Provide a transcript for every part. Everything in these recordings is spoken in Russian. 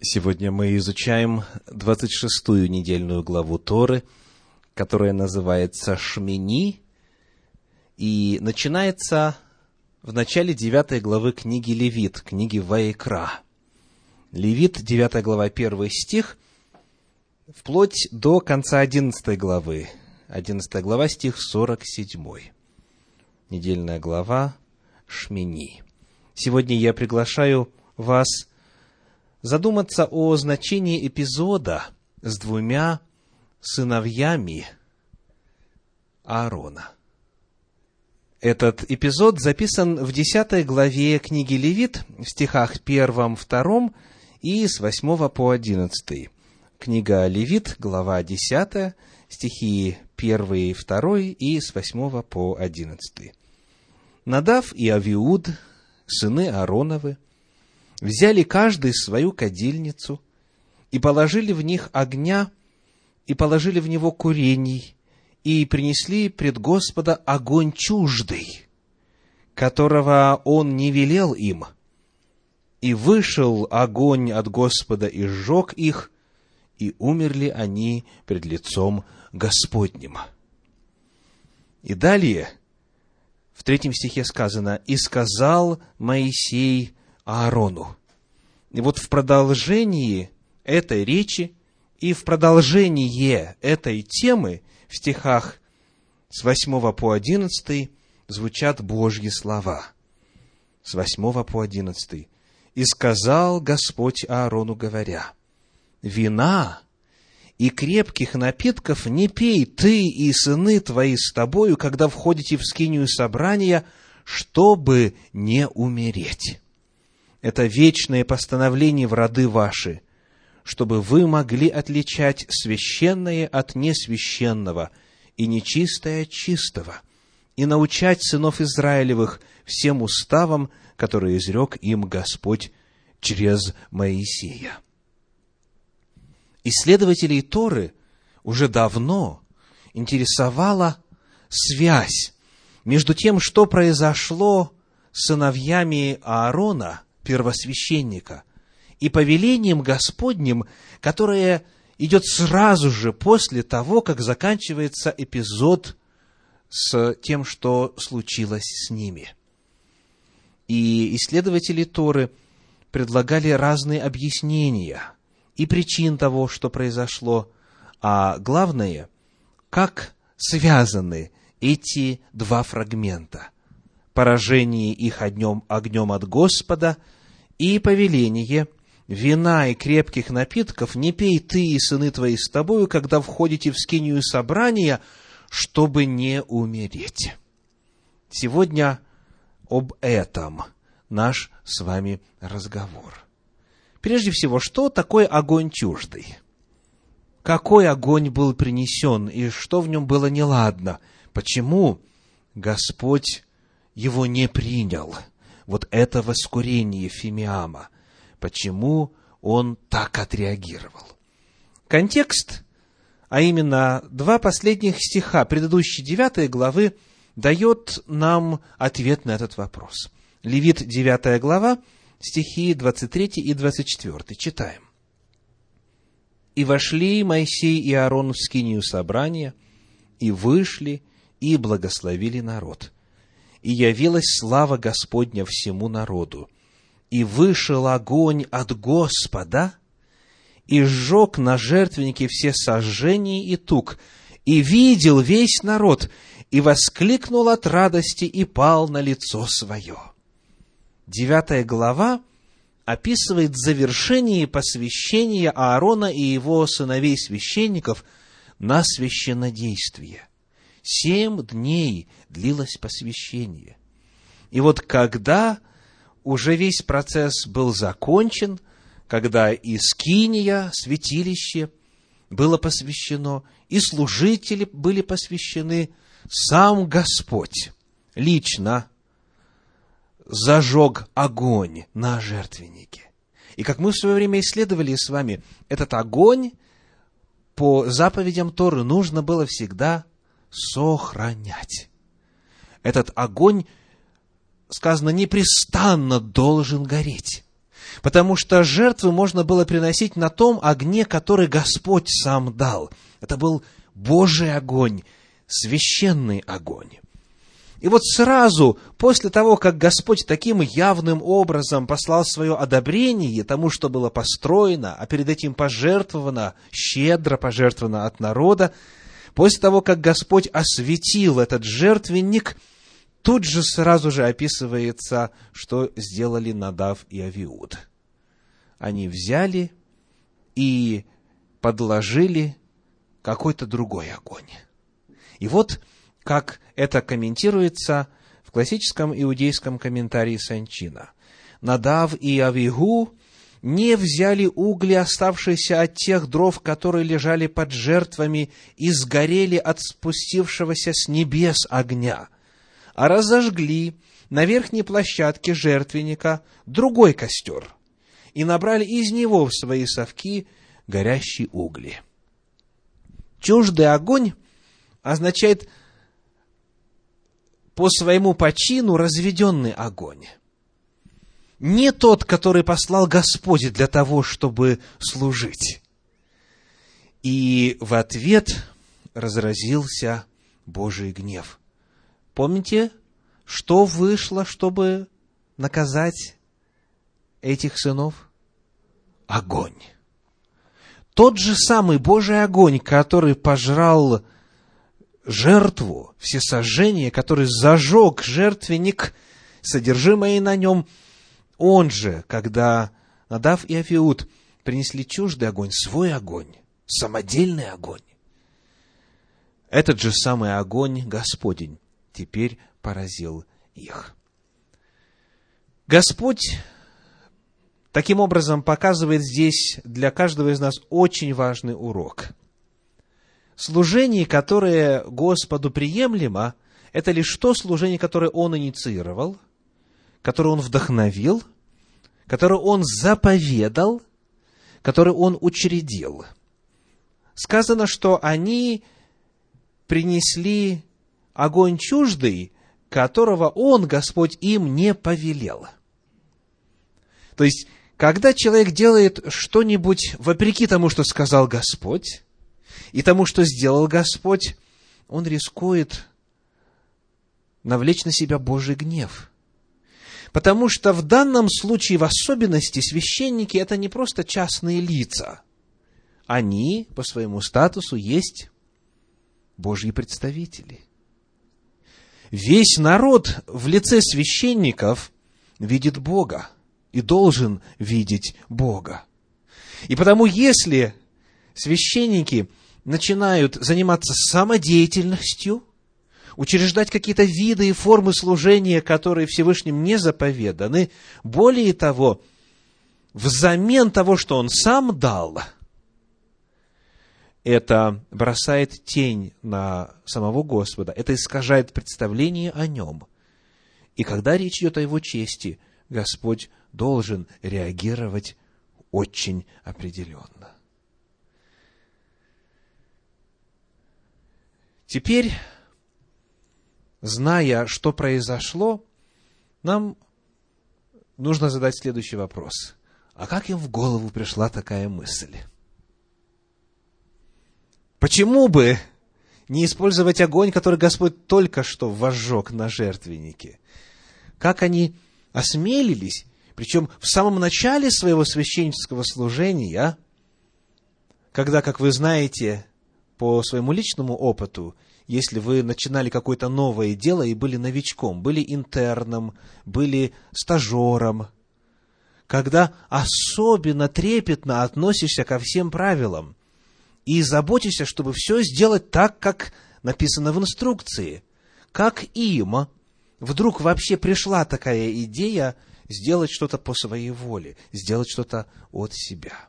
Сегодня мы изучаем 26-ю недельную главу Торы, которая называется Шмини, и начинается в начале 9 главы книги Левит, книги Ваекра. Левит, 9 глава, 1 стих, вплоть до конца 11 главы. 11 глава, стих 47. Недельная глава Шмини. Сегодня я приглашаю вас задуматься о значении эпизода с двумя сыновьями Аарона. Этот эпизод записан в десятой главе книги Левит, в стихах первом, втором и с восьмого по одиннадцатый. Книга Левит, глава десятая, стихи первый и второй и с восьмого по одиннадцатый. Надав и Авиуд, сыны Аароновы, взяли каждый свою кадильницу и положили в них огня, и положили в него курений, и принесли пред Господа огонь чуждый, которого он не велел им. И вышел огонь от Господа и сжег их, и умерли они пред лицом Господним. И далее, в третьем стихе сказано, «И сказал Моисей Аарону». И вот в продолжении этой речи и в продолжение этой темы в стихах с 8 по 11 звучат Божьи слова. С 8 по 11. «И сказал Господь Аарону, говоря, «Вина и крепких напитков не пей ты и сыны твои с тобою, когда входите в скинию собрания, чтобы не умереть» это вечное постановление в роды ваши, чтобы вы могли отличать священное от несвященного и нечистое от чистого, и научать сынов Израилевых всем уставам, которые изрек им Господь через Моисея. Исследователей Торы уже давно интересовала связь между тем, что произошло с сыновьями Аарона – первосвященника и повелением Господним, которое идет сразу же после того, как заканчивается эпизод с тем, что случилось с ними. И исследователи Торы предлагали разные объяснения и причин того, что произошло, а главное, как связаны эти два фрагмента. Поражение их огнем, огнем от Господа – и повеление, вина и крепких напитков не пей ты и сыны твои с тобою, когда входите в скинию собрания, чтобы не умереть. Сегодня об этом наш с вами разговор. Прежде всего, что такое огонь чуждый? Какой огонь был принесен и что в нем было неладно? Почему Господь его не принял? вот это воскурение Фимиама. Почему он так отреагировал? Контекст, а именно два последних стиха предыдущей девятой главы, дает нам ответ на этот вопрос. Левит, девятая глава, стихи 23 и 24. Читаем. «И вошли Моисей и Аарон в скинию собрания, и вышли, и благословили народ и явилась слава Господня всему народу. И вышел огонь от Господа, и сжег на жертвеннике все сожжения и тук, и видел весь народ, и воскликнул от радости и пал на лицо свое. Девятая глава описывает завершение посвящения Аарона и его сыновей священников на священнодействие. Семь дней длилось посвящение. И вот когда уже весь процесс был закончен, когда и скиния, святилище было посвящено, и служители были посвящены, сам Господь лично зажег огонь на жертвеннике. И как мы в свое время исследовали с вами, этот огонь по заповедям Торы нужно было всегда сохранять. Этот огонь, сказано, непрестанно должен гореть. Потому что жертвы можно было приносить на том огне, который Господь сам дал. Это был Божий огонь, священный огонь. И вот сразу, после того, как Господь таким явным образом послал свое одобрение тому, что было построено, а перед этим пожертвовано, щедро пожертвовано от народа, после того, как Господь осветил этот жертвенник, тут же сразу же описывается, что сделали Надав и Авиуд. Они взяли и подложили какой-то другой огонь. И вот как это комментируется в классическом иудейском комментарии Санчина. Надав и Авигу не взяли угли, оставшиеся от тех дров, которые лежали под жертвами, и сгорели от спустившегося с небес огня, а разожгли на верхней площадке жертвенника другой костер и набрали из него в свои совки горящие угли. Чуждый огонь означает по своему почину разведенный огонь. Не тот, который послал Господь для того, чтобы служить. И в ответ разразился Божий гнев. Помните, что вышло, чтобы наказать этих сынов? Огонь. Тот же самый Божий огонь, который пожрал жертву, все сожжения, который зажег жертвенник, содержимое на нем, он же, когда Надав и Афиуд принесли чуждый огонь, свой огонь, самодельный огонь, этот же самый огонь Господень теперь поразил их. Господь таким образом показывает здесь для каждого из нас очень важный урок – служение, которое Господу приемлемо, это лишь то служение, которое Он инициировал, которое Он вдохновил, которое Он заповедал, которое Он учредил. Сказано, что они принесли огонь чуждый, которого Он, Господь, им не повелел. То есть, когда человек делает что-нибудь вопреки тому, что сказал Господь, и тому, что сделал Господь, он рискует навлечь на себя Божий гнев. Потому что в данном случае, в особенности, священники – это не просто частные лица. Они по своему статусу есть Божьи представители. Весь народ в лице священников видит Бога и должен видеть Бога. И потому, если священники начинают заниматься самодеятельностью, учреждать какие-то виды и формы служения, которые Всевышним не заповеданы. Более того, взамен того, что Он сам дал, это бросает тень на самого Господа, это искажает представление о Нем. И когда речь идет о Его чести, Господь должен реагировать очень определенно. Теперь, зная, что произошло, нам нужно задать следующий вопрос. А как им в голову пришла такая мысль? Почему бы не использовать огонь, который Господь только что возжег на жертвеннике? Как они осмелились, причем в самом начале своего священнического служения, когда, как вы знаете, по своему личному опыту, если вы начинали какое-то новое дело и были новичком, были интерном, были стажером, когда особенно трепетно относишься ко всем правилам и заботишься, чтобы все сделать так, как написано в инструкции, как им вдруг вообще пришла такая идея сделать что-то по своей воле, сделать что-то от себя.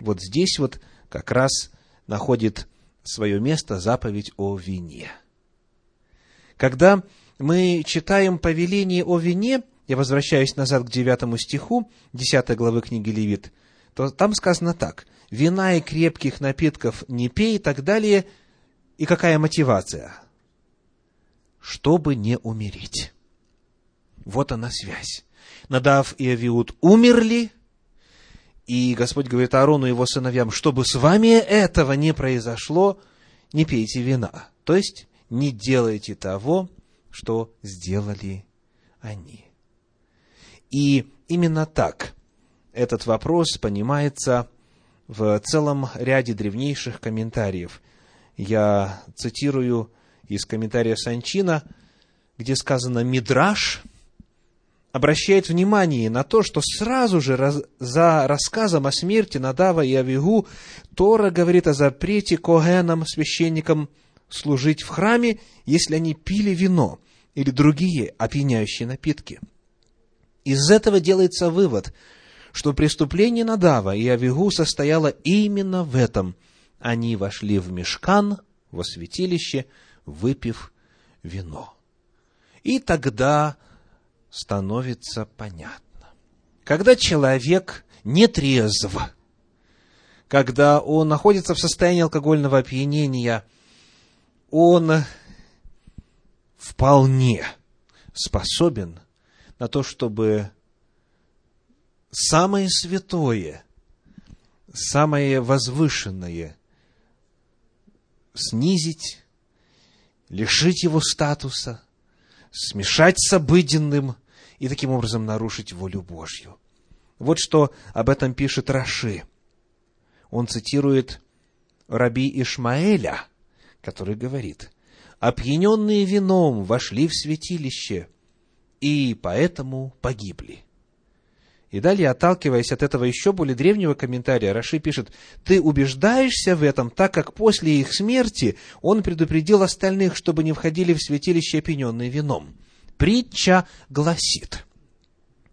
Вот здесь вот как раз находит свое место заповедь о вине. Когда мы читаем повеление о вине, я возвращаюсь назад к девятому стиху, десятой главы книги Левит, то там сказано так, вина и крепких напитков не пей и так далее. И какая мотивация? Чтобы не умереть. Вот она связь. Надав и Авиуд умерли, и Господь говорит Аарону и его сыновьям, чтобы с вами этого не произошло, не пейте вина. То есть, не делайте того, что сделали они. И именно так этот вопрос понимается в целом ряде древнейших комментариев. Я цитирую из комментария Санчина, где сказано «Мидраш» обращает внимание на то, что сразу же раз, за рассказом о смерти Надава и Авигу Тора говорит о запрете когенам, священникам, служить в храме, если они пили вино или другие опьяняющие напитки. Из этого делается вывод, что преступление Надава и Авигу состояло именно в этом. Они вошли в мешкан, во святилище, выпив вино. И тогда становится понятно. Когда человек не трезв, когда он находится в состоянии алкогольного опьянения, он вполне способен на то, чтобы самое святое, самое возвышенное снизить, лишить его статуса, смешать с обыденным и таким образом нарушить волю Божью. Вот что об этом пишет Раши. Он цитирует раби Ишмаэля, который говорит, «Опьяненные вином вошли в святилище, и поэтому погибли». И далее, отталкиваясь от этого еще более древнего комментария, Раши пишет, «Ты убеждаешься в этом, так как после их смерти он предупредил остальных, чтобы не входили в святилище, опьяненные вином». Притча гласит,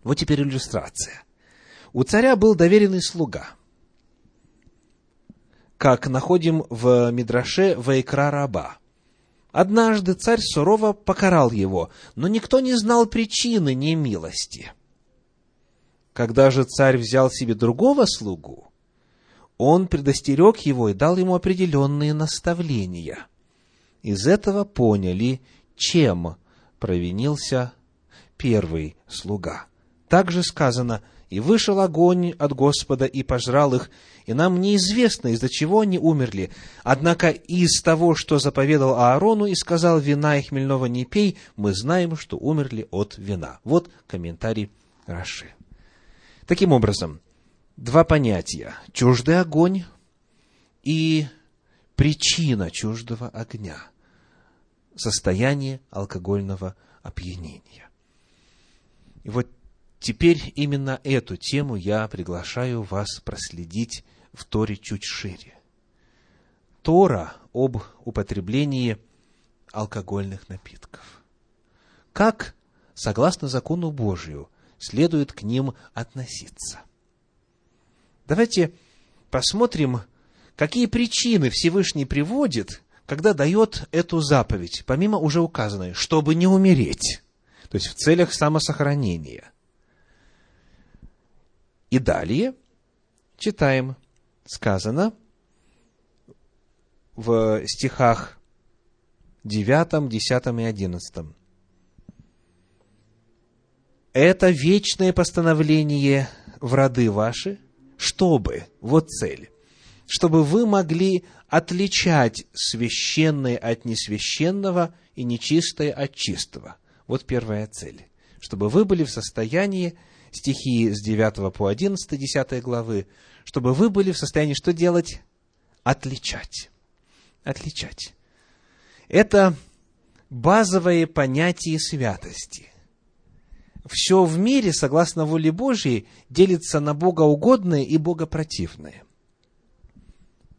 вот теперь иллюстрация. У царя был доверенный слуга, как находим в Мидраше Вайкра Раба. Однажды царь сурово покарал его, но никто не знал причины немилости – когда же царь взял себе другого слугу, он предостерег его и дал ему определенные наставления. Из этого поняли, чем провинился первый слуга. Также сказано, «И вышел огонь от Господа и пожрал их, и нам неизвестно, из-за чего они умерли. Однако из того, что заповедал Аарону и сказал, вина и хмельного не пей, мы знаем, что умерли от вина». Вот комментарий Раши. Таким образом, два понятия – чуждый огонь и причина чуждого огня – состояние алкогольного опьянения. И вот теперь именно эту тему я приглашаю вас проследить в Торе чуть шире. Тора об употреблении алкогольных напитков. Как, согласно закону Божию, следует к ним относиться. Давайте посмотрим, какие причины Всевышний приводит, когда дает эту заповедь, помимо уже указанной, чтобы не умереть, то есть в целях самосохранения. И далее читаем, сказано в стихах 9, 10 и 11 это вечное постановление в роды ваши, чтобы, вот цель, чтобы вы могли отличать священное от несвященного и нечистое от чистого. Вот первая цель. Чтобы вы были в состоянии, стихи с 9 по 11, 10 главы, чтобы вы были в состоянии что делать? Отличать. Отличать. Это базовое понятие святости – все в мире, согласно воле Божьей, делится на богоугодное и богопротивное.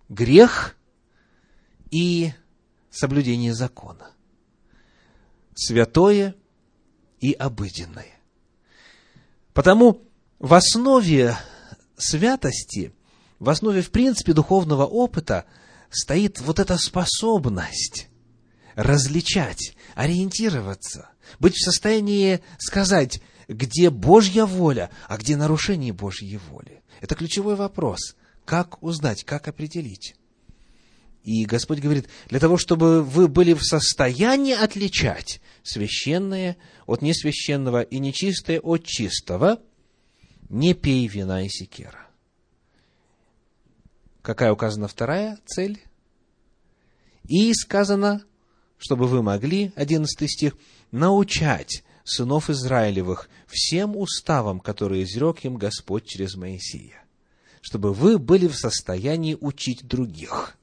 Грех и соблюдение закона. Святое и обыденное. Потому в основе святости, в основе, в принципе, духовного опыта стоит вот эта способность различать, ориентироваться, быть в состоянии сказать, где Божья воля, а где нарушение Божьей воли. Это ключевой вопрос. Как узнать, как определить? И Господь говорит, для того, чтобы вы были в состоянии отличать священное от несвященного и нечистое от чистого, не пей вина и секера. Какая указана вторая цель? И сказано, чтобы вы могли, 11 стих, научать сынов Израилевых всем уставам, которые изрек им Господь через Моисея, чтобы вы были в состоянии учить других.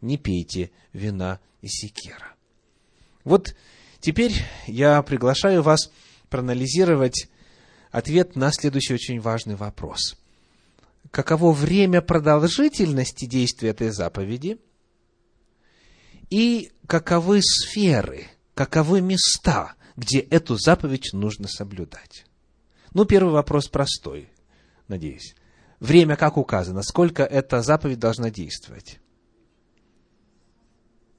Не пейте вина и секера. Вот теперь я приглашаю вас проанализировать ответ на следующий очень важный вопрос. Каково время продолжительности действия этой заповеди и каковы сферы, каковы места, где эту заповедь нужно соблюдать? Ну, первый вопрос простой, надеюсь. Время как указано? Сколько эта заповедь должна действовать?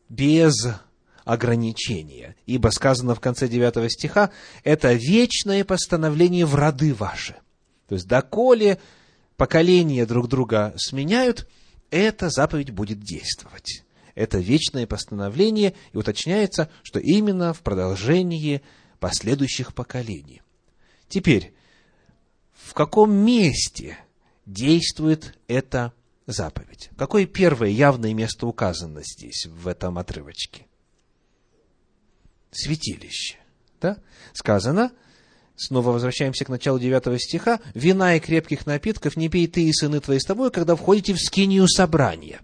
Без ограничения. Ибо сказано в конце 9 стиха, это вечное постановление в роды ваши. То есть, доколе поколения друг друга сменяют, эта заповедь будет действовать. Это вечное постановление, и уточняется, что именно в продолжении последующих поколений. Теперь, в каком месте действует эта заповедь? Какое первое явное место указано здесь, в этом отрывочке? Святилище. Да? Сказано, снова возвращаемся к началу 9 стиха, «Вина и крепких напитков не пей ты и сыны твои с тобой, когда входите в скинию собрания».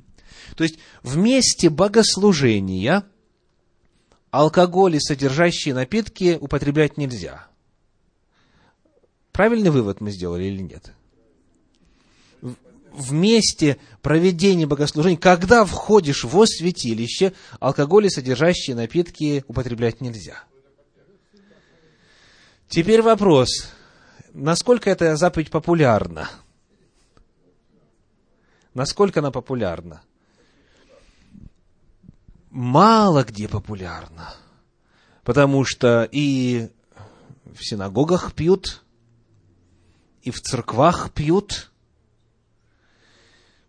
То есть, в месте богослужения алкоголь и содержащие напитки употреблять нельзя. Правильный вывод мы сделали или нет? В месте проведения богослужения, когда входишь в святилище, алкоголь и содержащие напитки употреблять нельзя. Теперь вопрос, насколько эта заповедь популярна? Насколько она популярна? мало где популярна. Потому что и в синагогах пьют, и в церквах пьют.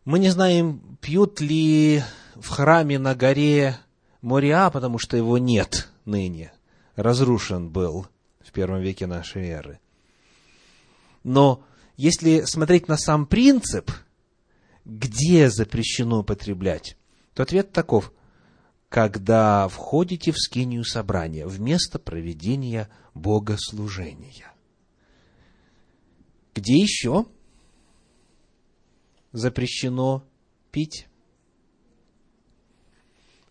Мы не знаем, пьют ли в храме на горе Мориа, потому что его нет ныне. Разрушен был в первом веке нашей эры. Но если смотреть на сам принцип, где запрещено употреблять, то ответ таков – когда входите в скинию собрания, вместо проведения богослужения. Где еще запрещено пить?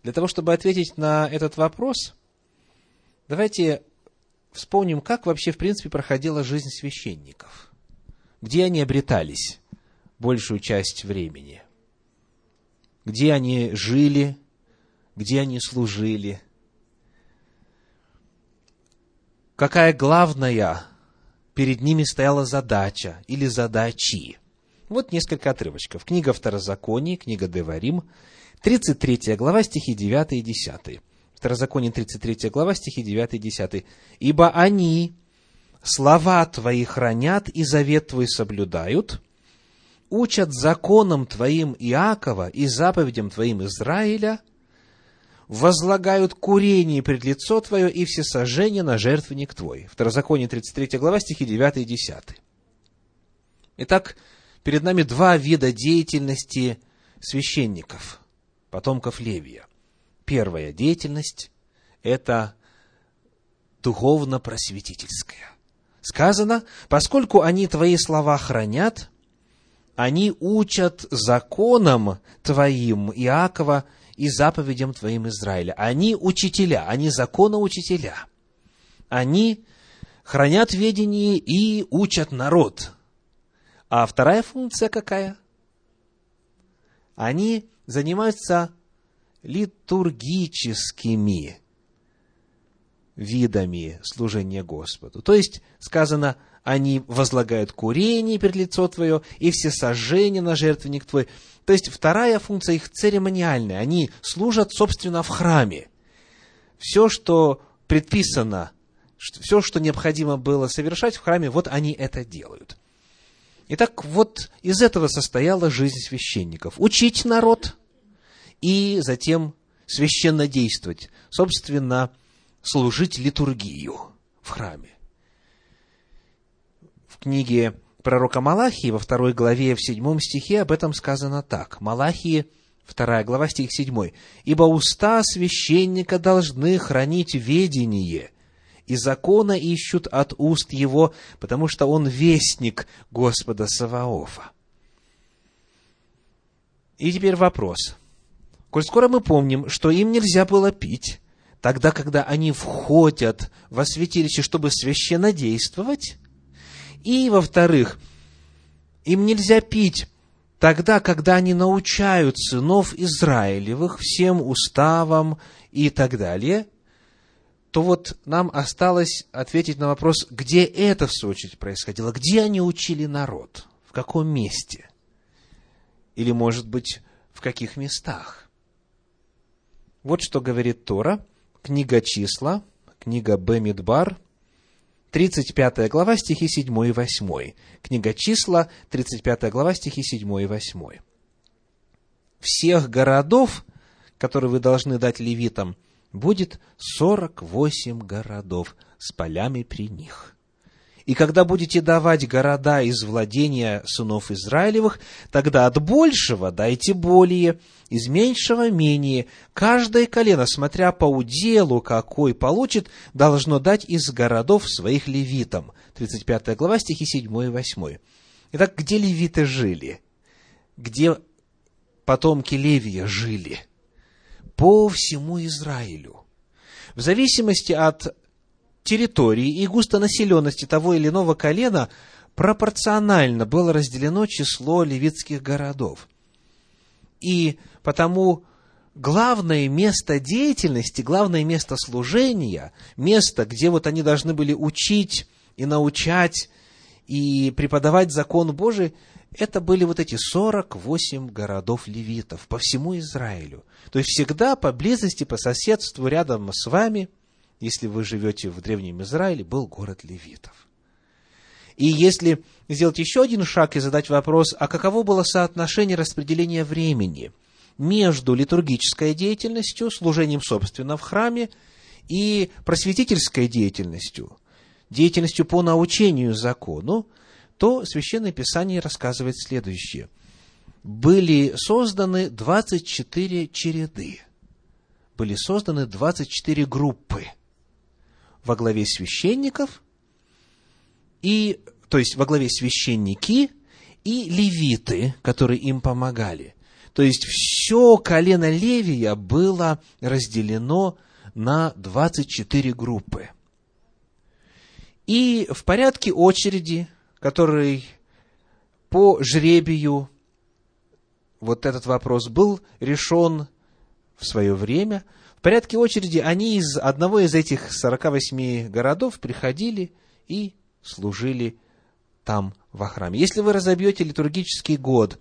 Для того, чтобы ответить на этот вопрос, давайте вспомним, как вообще, в принципе, проходила жизнь священников. Где они обретались большую часть времени? Где они жили, где они служили, какая главная перед ними стояла задача или задачи. Вот несколько отрывочков. Книга Второзакония, книга Деварим, 33 глава, стихи 9 и 10. Второзаконие, 33 глава, стихи 9 и 10. «Ибо они слова Твои хранят и завет Твой соблюдают, учат законам Твоим Иакова и заповедям Твоим Израиля – возлагают курение пред лицо Твое и все сожжения на жертвенник Твой. Второзаконие 33 глава, стихи 9 и 10. Итак, перед нами два вида деятельности священников, потомков Левия. Первая деятельность – это духовно-просветительская. Сказано, поскольку они Твои слова хранят, они учат законам Твоим Иакова и заповедям Твоим Израиля. Они учителя, они законоучителя. Они хранят ведение и учат народ. А вторая функция какая? Они занимаются литургическими видами служения Господу. То есть, сказано, они возлагают курение перед лицо Твое и все сожжения на жертвенник Твой. То есть вторая функция их церемониальная. Они служат, собственно, в храме. Все, что предписано, все, что необходимо было совершать в храме, вот они это делают. Итак, вот из этого состояла жизнь священников. Учить народ и затем священно действовать, собственно, служить литургию в храме. В книге пророка Малахии во второй главе, в седьмом стихе об этом сказано так. Малахии, вторая глава, стих седьмой. «Ибо уста священника должны хранить ведение, и закона ищут от уст его, потому что он вестник Господа Саваофа». И теперь вопрос. Коль скоро мы помним, что им нельзя было пить, тогда, когда они входят во святилище, чтобы священно действовать, и, во-вторых, им нельзя пить тогда, когда они научают сынов Израилевых всем уставам и так далее, то вот нам осталось ответить на вопрос, где это, в свою очередь, происходило, где они учили народ, в каком месте, или, может быть, в каких местах. Вот что говорит Тора, книга числа, книга Бемидбар, 35 глава, стихи 7 и 8. Книга числа, 35 глава, стихи 7 и 8. Всех городов, которые вы должны дать левитам, будет 48 городов с полями при них. И когда будете давать города из владения сынов Израилевых, тогда от большего дайте более, из меньшего менее. Каждое колено, смотря по уделу, какой получит, должно дать из городов своих левитам. 35 глава, стихи 7 и 8. Итак, где левиты жили? Где потомки Левия жили? По всему Израилю. В зависимости от территории и густонаселенности того или иного колена пропорционально было разделено число левитских городов. И потому главное место деятельности, главное место служения, место, где вот они должны были учить и научать и преподавать закон Божий, это были вот эти 48 городов левитов по всему Израилю. То есть всегда поблизости, по соседству, рядом с вами – если вы живете в Древнем Израиле, был город левитов. И если сделать еще один шаг и задать вопрос, а каково было соотношение распределения времени между литургической деятельностью, служением, собственно, в храме, и просветительской деятельностью, деятельностью по научению закону, то Священное Писание рассказывает следующее. Были созданы 24 череды, были созданы 24 группы – во главе священников, и, то есть во главе священники и левиты, которые им помогали. То есть все колено Левия было разделено на 24 группы. И в порядке очереди, который по жребию вот этот вопрос был решен в свое время – порядке очереди они из одного из этих 48 городов приходили и служили там во храме. Если вы разобьете литургический год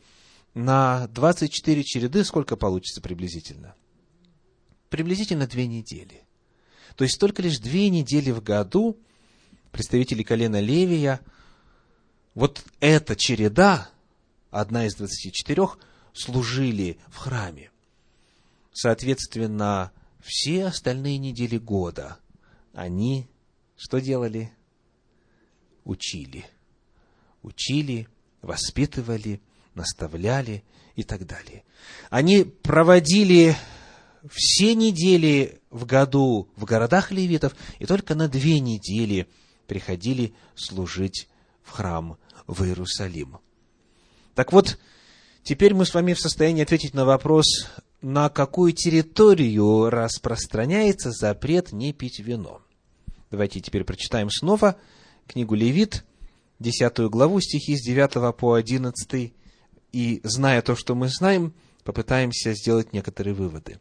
на 24 череды, сколько получится приблизительно? Приблизительно две недели. То есть только лишь две недели в году представители колена Левия, вот эта череда, одна из 24, служили в храме. Соответственно, все остальные недели года они что делали? Учили. Учили, воспитывали, наставляли и так далее. Они проводили все недели в году в городах левитов и только на две недели приходили служить в храм в Иерусалим. Так вот, теперь мы с вами в состоянии ответить на вопрос, на какую территорию распространяется запрет не пить вино. Давайте теперь прочитаем снова книгу Левит, 10 главу, стихи с 9 по 11, и, зная то, что мы знаем, попытаемся сделать некоторые выводы.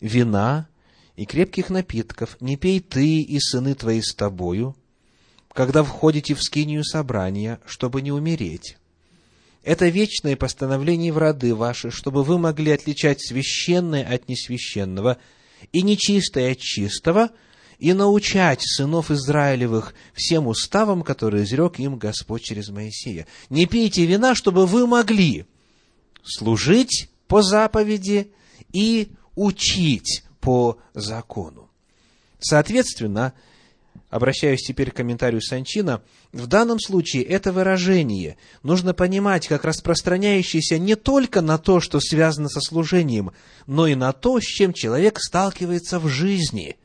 «Вина и крепких напитков не пей ты и сыны твои с тобою, когда входите в скинию собрания, чтобы не умереть. Это вечное постановление в роды ваши, чтобы вы могли отличать священное от несвященного и нечистое от чистого, и научать сынов Израилевых всем уставам, которые изрек им Господь через Моисея. Не пейте вина, чтобы вы могли служить по заповеди и учить по закону. Соответственно, обращаюсь теперь к комментарию Санчина, в данном случае это выражение нужно понимать как распространяющееся не только на то, что связано со служением, но и на то, с чем человек сталкивается в жизни.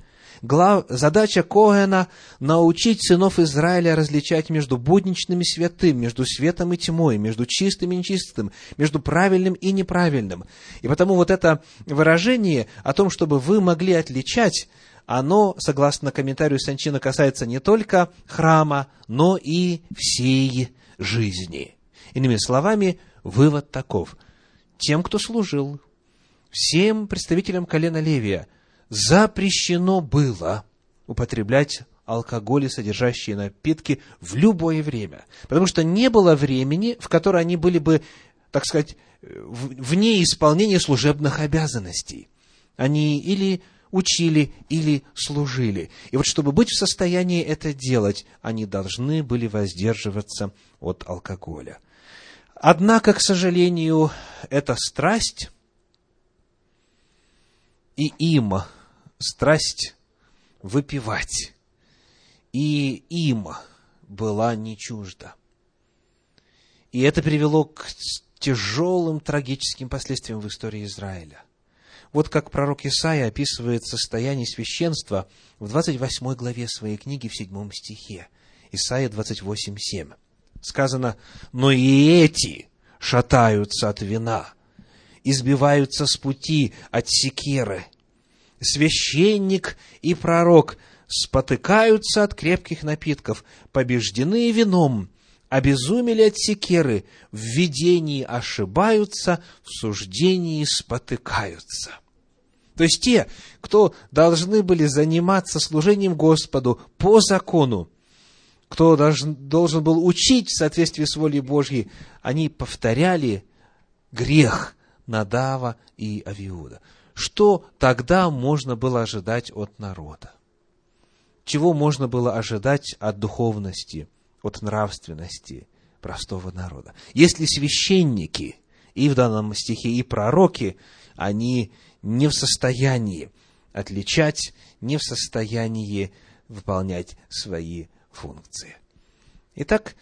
Глав... Задача Коэна – научить сынов Израиля различать между будничным и святым, между светом и тьмой, между чистым и нечистым, между правильным и неправильным. И потому вот это выражение о том, чтобы вы могли отличать, оно, согласно комментарию Санчина, касается не только храма, но и всей жизни. Иными словами, вывод таков. Тем, кто служил, всем представителям колена Левия запрещено было употреблять алкоголь и содержащие напитки в любое время. Потому что не было времени, в которое они были бы, так сказать, вне исполнения служебных обязанностей. Они или учили или служили. И вот чтобы быть в состоянии это делать, они должны были воздерживаться от алкоголя. Однако, к сожалению, эта страсть и им страсть выпивать, и им была не чужда. И это привело к тяжелым трагическим последствиям в истории Израиля. Вот как пророк Исаия описывает состояние священства в 28 главе своей книги в 7 стихе. Исаия 28, 7. Сказано, «Но и эти шатаются от вина, избиваются с пути от секеры. Священник и пророк спотыкаются от крепких напитков, побеждены вином, обезумели от секеры, в видении ошибаются, в суждении спотыкаются. То есть те, кто должны были заниматься служением Господу по закону, кто должен, должен был учить в соответствии с волей Божьей, они повторяли грех Надава и Авиуда. Что тогда можно было ожидать от народа? Чего можно было ожидать от духовности – от нравственности простого народа. Если священники, и в данном стихе и пророки, они не в состоянии отличать, не в состоянии выполнять свои функции. Итак,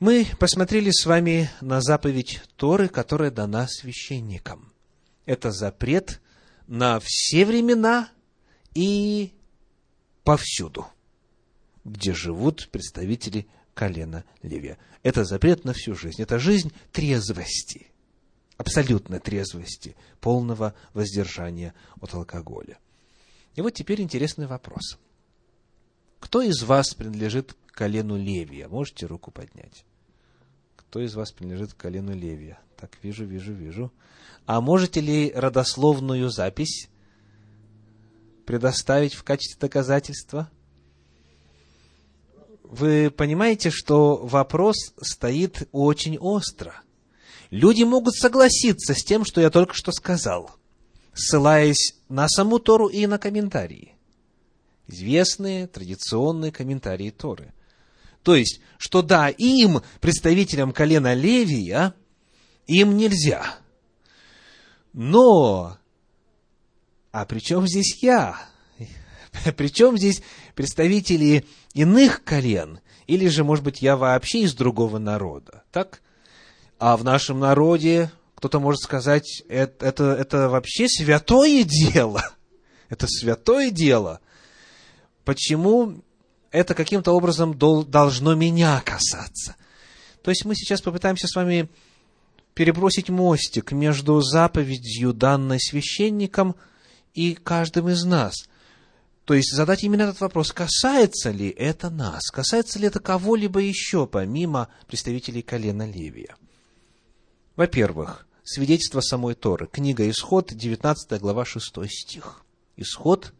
мы посмотрели с вами на заповедь Торы, которая дана священникам. Это запрет на все времена и повсюду, где живут представители колена Левия. Это запрет на всю жизнь. Это жизнь трезвости, абсолютной трезвости, полного воздержания от алкоголя. И вот теперь интересный вопрос. Кто из вас принадлежит к колену Левия? Можете руку поднять? Кто из вас принадлежит к колену Левия? Так, вижу, вижу, вижу. А можете ли родословную запись предоставить в качестве доказательства? вы понимаете, что вопрос стоит очень остро. Люди могут согласиться с тем, что я только что сказал, ссылаясь на саму Тору и на комментарии. Известные традиционные комментарии Торы. То есть, что да, им, представителям колена Левия, им нельзя. Но, а при чем здесь я? Причем здесь представители иных колен, или же, может быть, я вообще из другого народа, так? А в нашем народе кто-то может сказать, это, это, это вообще святое дело. Это святое дело. Почему это каким-то образом должно меня касаться? То есть мы сейчас попытаемся с вами перебросить мостик между заповедью, данной священником, и каждым из нас – то есть задать именно этот вопрос, касается ли это нас, касается ли это кого-либо еще, помимо представителей колена Левия. Во-первых, свидетельство самой Торы. Книга Исход, 19 глава, 6 стих. Исход,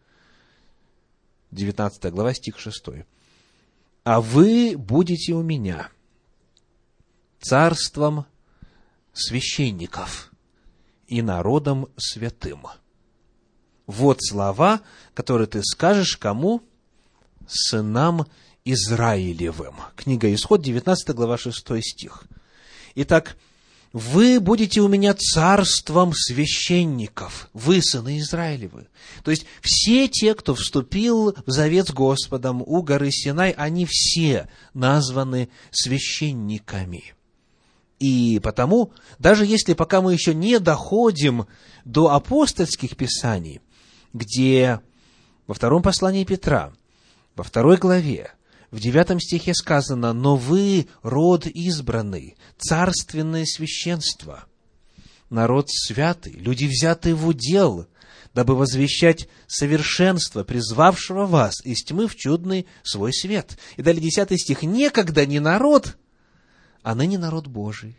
19 глава, стих 6. «А вы будете у меня царством священников и народом святым». Вот слова, которые ты скажешь кому? Сынам Израилевым. Книга Исход, 19 глава, 6 стих. Итак, вы будете у меня царством священников, вы, сыны Израилевы. То есть, все те, кто вступил в завет с Господом у горы Синай, они все названы священниками. И потому, даже если пока мы еще не доходим до апостольских писаний, где во втором послании Петра, во второй главе, в девятом стихе сказано, «Но вы род избранный, царственное священство, народ святый, люди, взятые в удел, дабы возвещать совершенство, призвавшего вас из тьмы в чудный свой свет». И далее десятый стих, «Некогда не народ, а ныне народ Божий,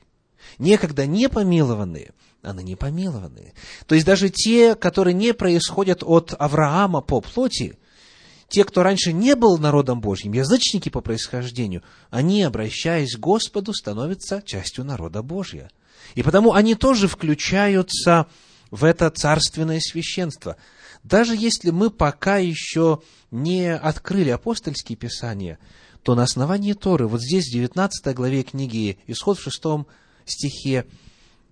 некогда не помилованные, а ныне помилованные». То есть даже те, которые не происходят от Авраама по плоти, те, кто раньше не был народом Божьим, язычники по происхождению, они, обращаясь к Господу, становятся частью народа Божьего. И потому они тоже включаются в это царственное священство. Даже если мы пока еще не открыли апостольские писания, то на основании Торы, вот здесь, в 19 главе книги Исход в 6 стихе,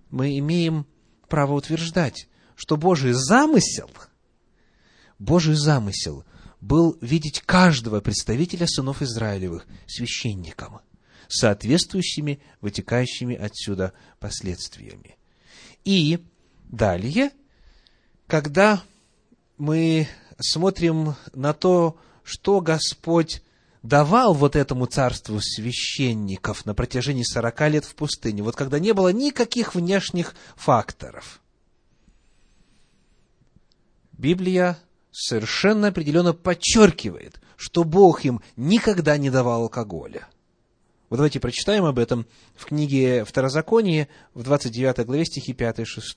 мы имеем право утверждать, что Божий замысел, Божий замысел был видеть каждого представителя сынов Израилевых священником, соответствующими, вытекающими отсюда последствиями. И далее, когда мы смотрим на то, что Господь давал вот этому царству священников на протяжении сорока лет в пустыне, вот когда не было никаких внешних факторов. Библия совершенно определенно подчеркивает, что Бог им никогда не давал алкоголя. Вот давайте прочитаем об этом в книге Второзаконие в 29 главе стихи 5 и 6.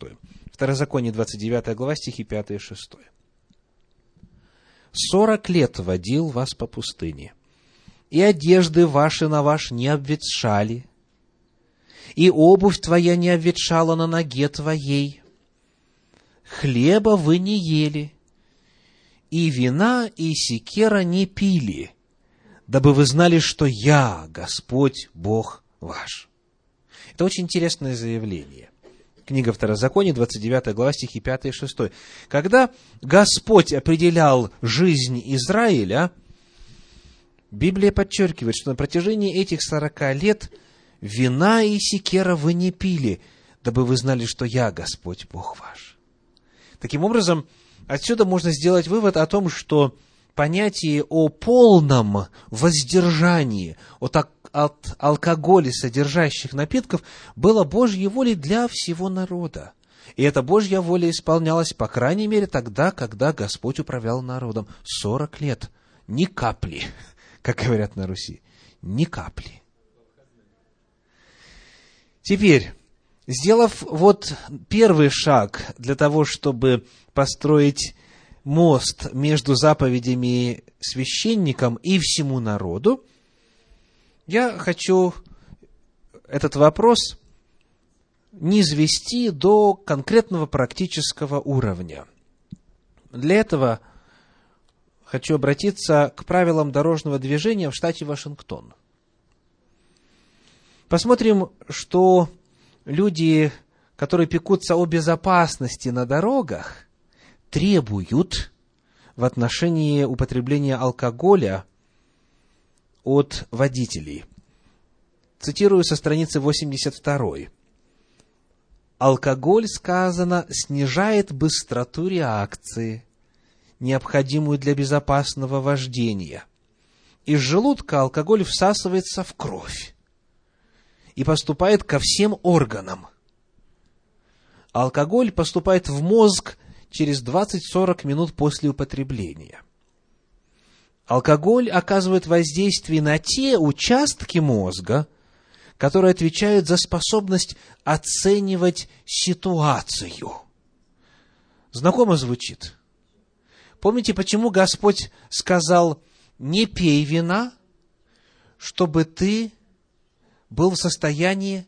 Второзаконие 29 глава стихи 5 и 6. «Сорок лет водил вас по пустыне, и одежды ваши на ваш не обветшали, и обувь твоя не обветшала на ноге твоей, хлеба вы не ели, и вина, и секера не пили, дабы вы знали, что я, Господь, Бог ваш. Это очень интересное заявление. Книга Второзакония, 29 глава, стихи 5 и 6. Когда Господь определял жизнь Израиля, Библия подчеркивает, что на протяжении этих 40 лет вина и секера вы не пили, дабы вы знали, что я Господь Бог ваш. Таким образом, Отсюда можно сделать вывод о том, что понятие о полном воздержании от, от алкоголя содержащих напитков было Божьей волей для всего народа. И эта Божья воля исполнялась, по крайней мере, тогда, когда Господь управлял народом. Сорок лет. Ни капли, как говорят на Руси. Ни капли. Теперь, сделав вот первый шаг для того, чтобы построить мост между заповедями священникам и всему народу, я хочу этот вопрос низвести до конкретного практического уровня. Для этого хочу обратиться к правилам дорожного движения в штате Вашингтон. Посмотрим, что люди, которые пекутся о безопасности на дорогах, требуют в отношении употребления алкоголя от водителей. Цитирую со страницы 82. Алкоголь, сказано, снижает быстроту реакции, необходимую для безопасного вождения. Из желудка алкоголь всасывается в кровь и поступает ко всем органам. Алкоголь поступает в мозг через 20-40 минут после употребления. Алкоголь оказывает воздействие на те участки мозга, которые отвечают за способность оценивать ситуацию. Знакомо звучит? Помните, почему Господь сказал, не пей вина, чтобы ты был в состоянии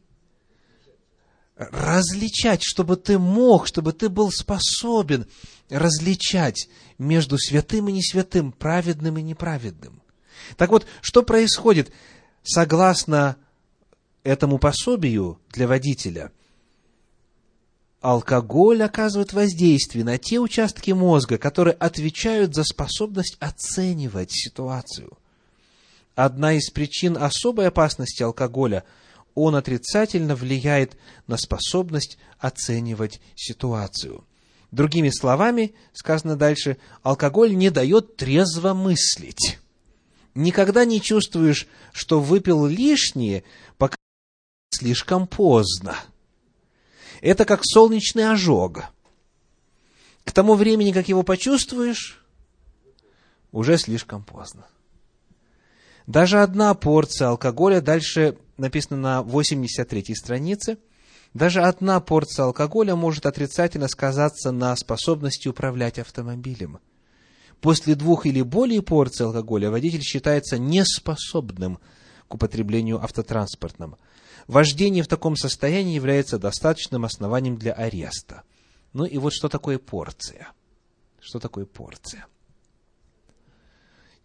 различать, чтобы ты мог, чтобы ты был способен различать между святым и несвятым, праведным и неправедным. Так вот, что происходит? Согласно этому пособию для водителя, алкоголь оказывает воздействие на те участки мозга, которые отвечают за способность оценивать ситуацию. Одна из причин особой опасности алкоголя – он отрицательно влияет на способность оценивать ситуацию. Другими словами, сказано дальше, алкоголь не дает трезво мыслить. Никогда не чувствуешь, что выпил лишнее, пока слишком поздно. Это как солнечный ожог. К тому времени, как его почувствуешь, уже слишком поздно. Даже одна порция алкоголя, дальше написано на 83 странице, даже одна порция алкоголя может отрицательно сказаться на способности управлять автомобилем. После двух или более порций алкоголя водитель считается неспособным к употреблению автотранспортным. Вождение в таком состоянии является достаточным основанием для ареста. Ну и вот что такое порция? Что такое порция?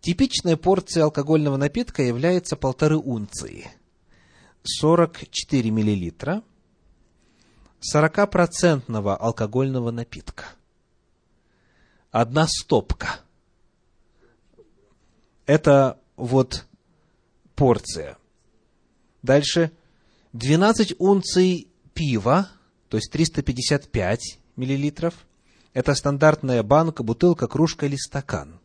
Типичная порция алкогольного напитка является полторы унции, 44 миллилитра 40-процентного алкогольного напитка. Одна стопка. Это вот порция. Дальше 12 унций пива, то есть 355 миллилитров. Это стандартная банка, бутылка, кружка или стакан.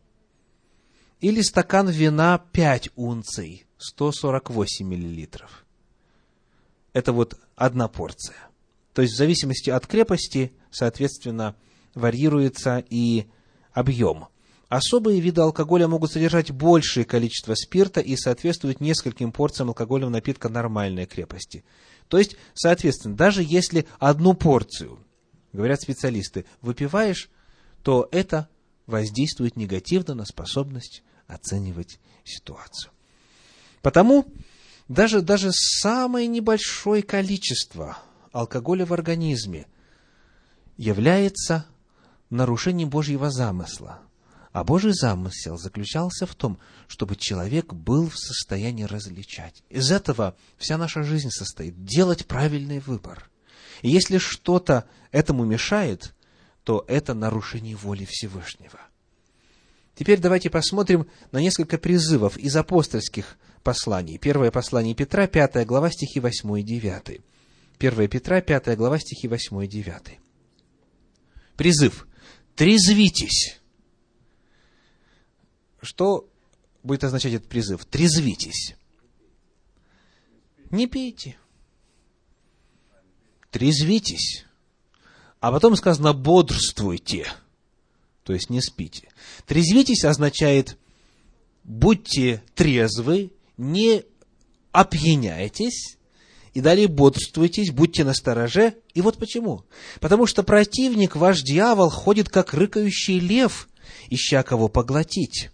Или стакан вина 5 унций, 148 миллилитров. Это вот одна порция. То есть в зависимости от крепости, соответственно, варьируется и объем. Особые виды алкоголя могут содержать большее количество спирта и соответствуют нескольким порциям алкогольного напитка нормальной крепости. То есть, соответственно, даже если одну порцию, говорят специалисты, выпиваешь, то это воздействует негативно на способность оценивать ситуацию. Потому даже, даже самое небольшое количество алкоголя в организме является нарушением Божьего замысла. А Божий замысел заключался в том, чтобы человек был в состоянии различать. Из этого вся наша жизнь состоит. Делать правильный выбор. И если что-то этому мешает, то это нарушение воли Всевышнего. Теперь давайте посмотрим на несколько призывов из апостольских посланий. Первое послание Петра, 5 глава, стихи 8 и 9. 1 Петра, 5 глава, стихи 8 и 9. Призыв. Трезвитесь. Что будет означать этот призыв? Трезвитесь. Не пейте. Трезвитесь. А потом сказано бодрствуйте то есть не спите. Трезвитесь означает будьте трезвы, не опьяняйтесь, и далее бодрствуйтесь, будьте настороже. И вот почему. Потому что противник, ваш дьявол, ходит как рыкающий лев, ища кого поглотить.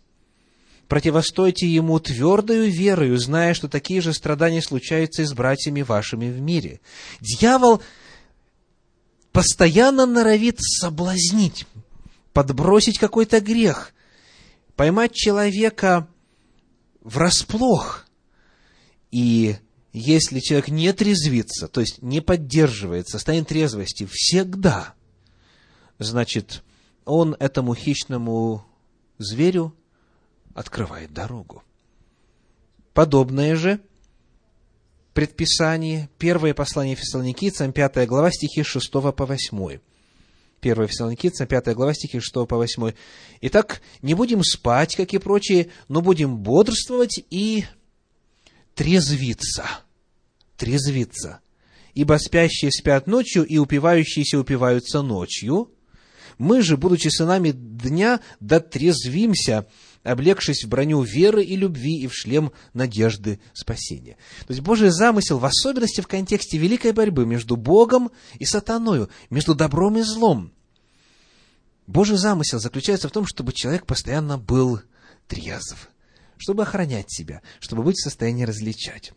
Противостойте ему твердою верою, зная, что такие же страдания случаются и с братьями вашими в мире. Дьявол постоянно норовит соблазнить подбросить какой-то грех, поймать человека врасплох. И если человек не трезвится, то есть не поддерживает состояние трезвости всегда, значит, он этому хищному зверю открывает дорогу. Подобное же предписание, первое послание Фессалоникийцам, 5 глава, стихи 6 по 8. 1 Фессалоникийцам, 5 глава, стихи 6 по 8. Итак, не будем спать, как и прочие, но будем бодрствовать и трезвиться. Трезвиться. Ибо спящие спят ночью, и упивающиеся упиваются ночью. Мы же, будучи сынами дня, дотрезвимся, облегшись в броню веры и любви и в шлем надежды спасения. То есть Божий замысел, в особенности в контексте великой борьбы между Богом и сатаною, между добром и злом, Божий замысел заключается в том, чтобы человек постоянно был трезв, чтобы охранять себя, чтобы быть в состоянии различать.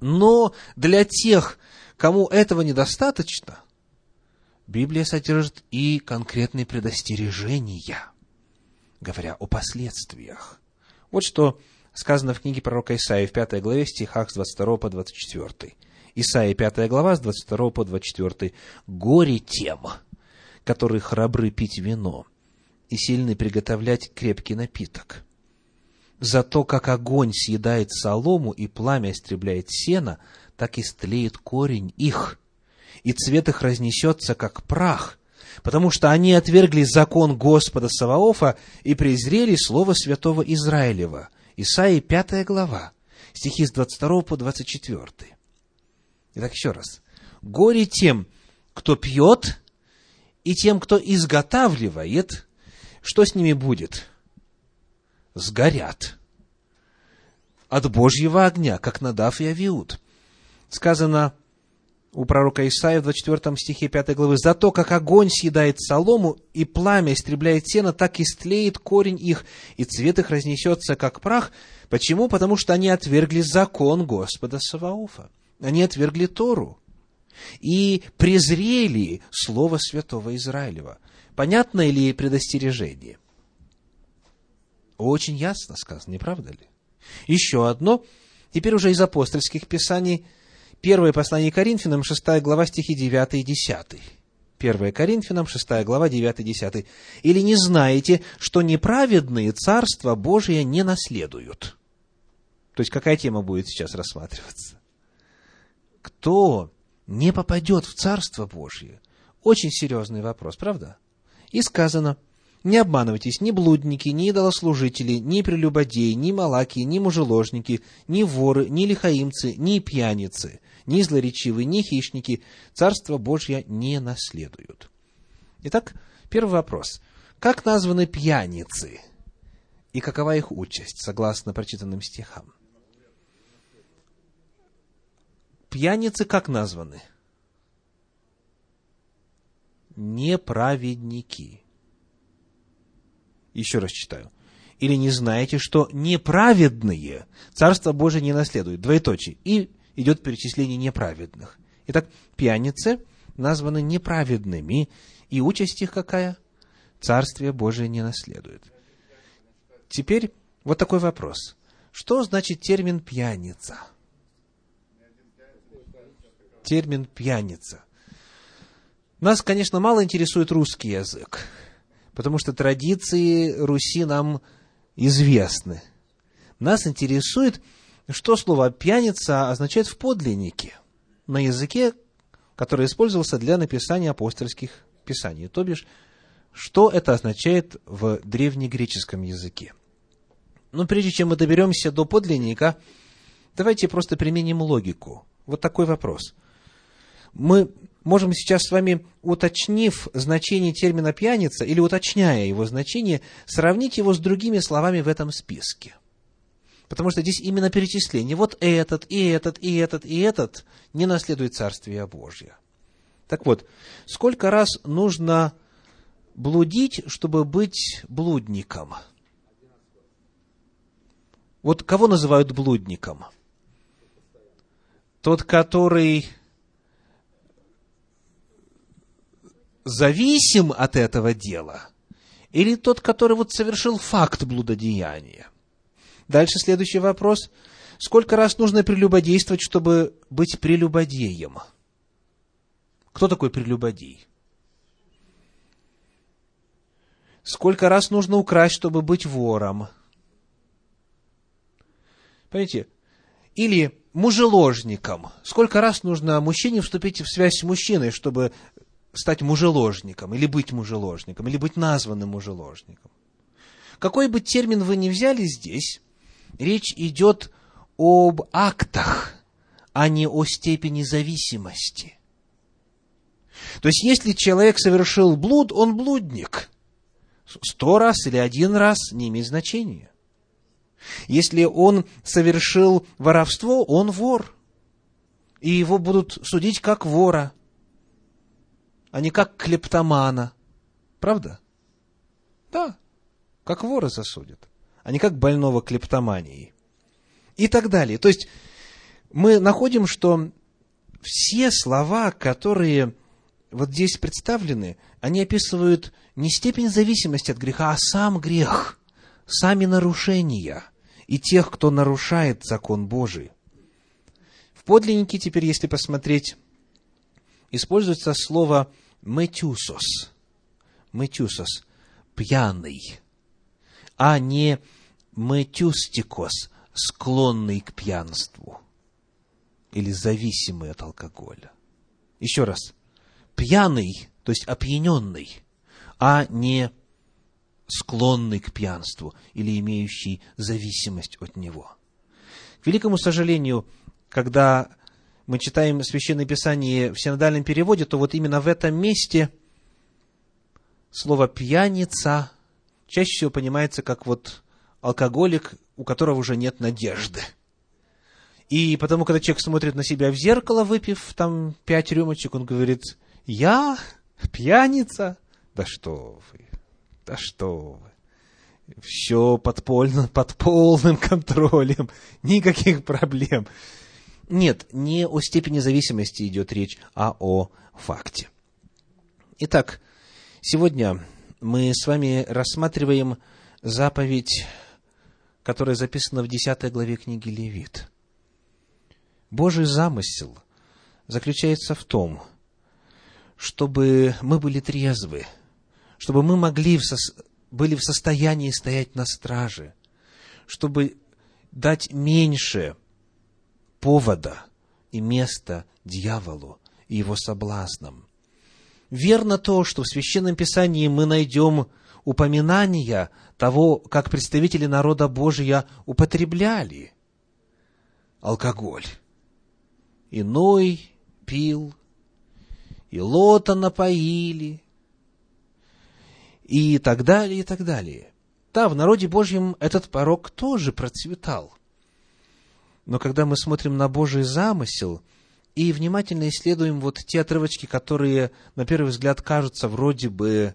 Но для тех, кому этого недостаточно, Библия содержит и конкретные предостережения, говоря о последствиях. Вот что сказано в книге пророка Исаии в 5 главе стихах с 22 по 24. Исайя 5 глава с 22 по 24. «Горе тем, которые храбры пить вино и сильны приготовлять крепкий напиток. За то, как огонь съедает солому и пламя истребляет сено, так и стлеет корень их, и цвет их разнесется, как прах, потому что они отвергли закон Господа Саваофа и презрели слово святого Израилева». Исаии 5 глава, стихи с 22 по 24. Итак, еще раз. Горе тем, кто пьет, и тем, кто изготавливает, что с ними будет? Сгорят от Божьего огня, как Надав и Авиуд. Сказано у пророка Исаия в 24 стихе 5 главы, «За то, как огонь съедает солому, и пламя истребляет сено, так истлеет корень их, и цвет их разнесется, как прах». Почему? Потому что они отвергли закон Господа Саваофа. Они отвергли Тору и презрели Слово Святого Израилева. Понятно ли предостережение? Очень ясно сказано, не правда ли? Еще одно, теперь уже из апостольских писаний, Первое послание Коринфянам, 6 глава, стихи 9 и 10. 1 Коринфянам, 6 глава, 9 и 10. «Или не знаете, что неправедные Царство Божие не наследуют?» То есть, какая тема будет сейчас рассматриваться? Кто не попадет в Царство Божье? Очень серьезный вопрос, правда? И сказано – не обманывайтесь, ни блудники, ни идолослужители, ни прелюбодеи, ни малаки, ни мужеложники, ни воры, ни лихаимцы, ни пьяницы, ни злоречивые, ни хищники Царство Божье не наследуют. Итак, первый вопрос. Как названы пьяницы? И какова их участь, согласно прочитанным стихам? Пьяницы как названы? Неправедники. Еще раз читаю. Или не знаете, что неправедные Царство Божие не наследуют? Двоеточие. И идет перечисление неправедных. Итак, пьяницы названы неправедными, и участь их какая? Царствие Божие не наследует. Теперь вот такой вопрос. Что значит термин «пьяница»? Термин «пьяница». Нас, конечно, мало интересует русский язык потому что традиции Руси нам известны. Нас интересует, что слово «пьяница» означает в подлиннике, на языке, который использовался для написания апостольских писаний. То бишь, что это означает в древнегреческом языке. Но прежде чем мы доберемся до подлинника, давайте просто применим логику. Вот такой вопрос. Мы можем сейчас с вами, уточнив значение термина пьяница или уточняя его значение, сравнить его с другими словами в этом списке. Потому что здесь именно перечисление. Вот этот, и этот, и этот, и этот не наследует Царствие Божье. Так вот, сколько раз нужно блудить, чтобы быть блудником? Вот кого называют блудником? Тот, который зависим от этого дела, или тот, который вот совершил факт блудодеяния. Дальше следующий вопрос. Сколько раз нужно прелюбодействовать, чтобы быть прелюбодеем? Кто такой прелюбодей? Сколько раз нужно украсть, чтобы быть вором? Понимаете? Или мужеложником. Сколько раз нужно мужчине вступить в связь с мужчиной, чтобы стать мужеложником, или быть мужеложником, или быть названным мужеложником. Какой бы термин вы ни взяли здесь, речь идет об актах, а не о степени зависимости. То есть, если человек совершил блуд, он блудник. Сто раз или один раз не имеет значения. Если он совершил воровство, он вор. И его будут судить как вора – а не как клептомана. Правда? Да, как вора засудят, а не как больного клептоманией. И так далее. То есть, мы находим, что все слова, которые вот здесь представлены, они описывают не степень зависимости от греха, а сам грех, сами нарушения и тех, кто нарушает закон Божий. В подлиннике теперь, если посмотреть, используется слово «метюсос». «Метюсос» – пьяный, а не «метюстикос» – склонный к пьянству или зависимый от алкоголя. Еще раз. Пьяный, то есть опьяненный, а не склонный к пьянству или имеющий зависимость от него. К великому сожалению, когда мы читаем Священное Писание в синодальном переводе, то вот именно в этом месте слово «пьяница» чаще всего понимается как вот алкоголик, у которого уже нет надежды. И потому, когда человек смотрит на себя в зеркало, выпив там пять рюмочек, он говорит, я пьяница? Да что вы, да что вы. Все подпольно, под полным контролем, никаких проблем. Нет, не о степени зависимости идет речь, а о факте. Итак, сегодня мы с вами рассматриваем заповедь, которая записана в 10 главе книги Левит. Божий замысел заключается в том, чтобы мы были трезвы, чтобы мы могли в сос... были в состоянии стоять на страже, чтобы дать меньше повода и места дьяволу и его соблазнам. Верно то, что в Священном Писании мы найдем упоминания того, как представители народа Божия употребляли алкоголь. Иной пил, и лота напоили, и так далее, и так далее. Да, в народе Божьем этот порог тоже процветал – но когда мы смотрим на Божий замысел и внимательно исследуем вот те отрывочки, которые, на первый взгляд, кажутся вроде бы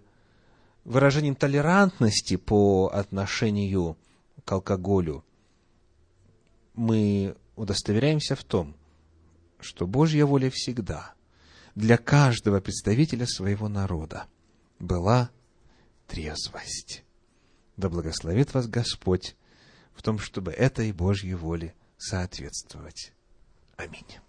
выражением толерантности по отношению к алкоголю, мы удостоверяемся в том, что Божья воля всегда для каждого представителя своего народа была трезвость. Да благословит вас Господь в том, чтобы этой Божьей воле соответствовать. Аминь.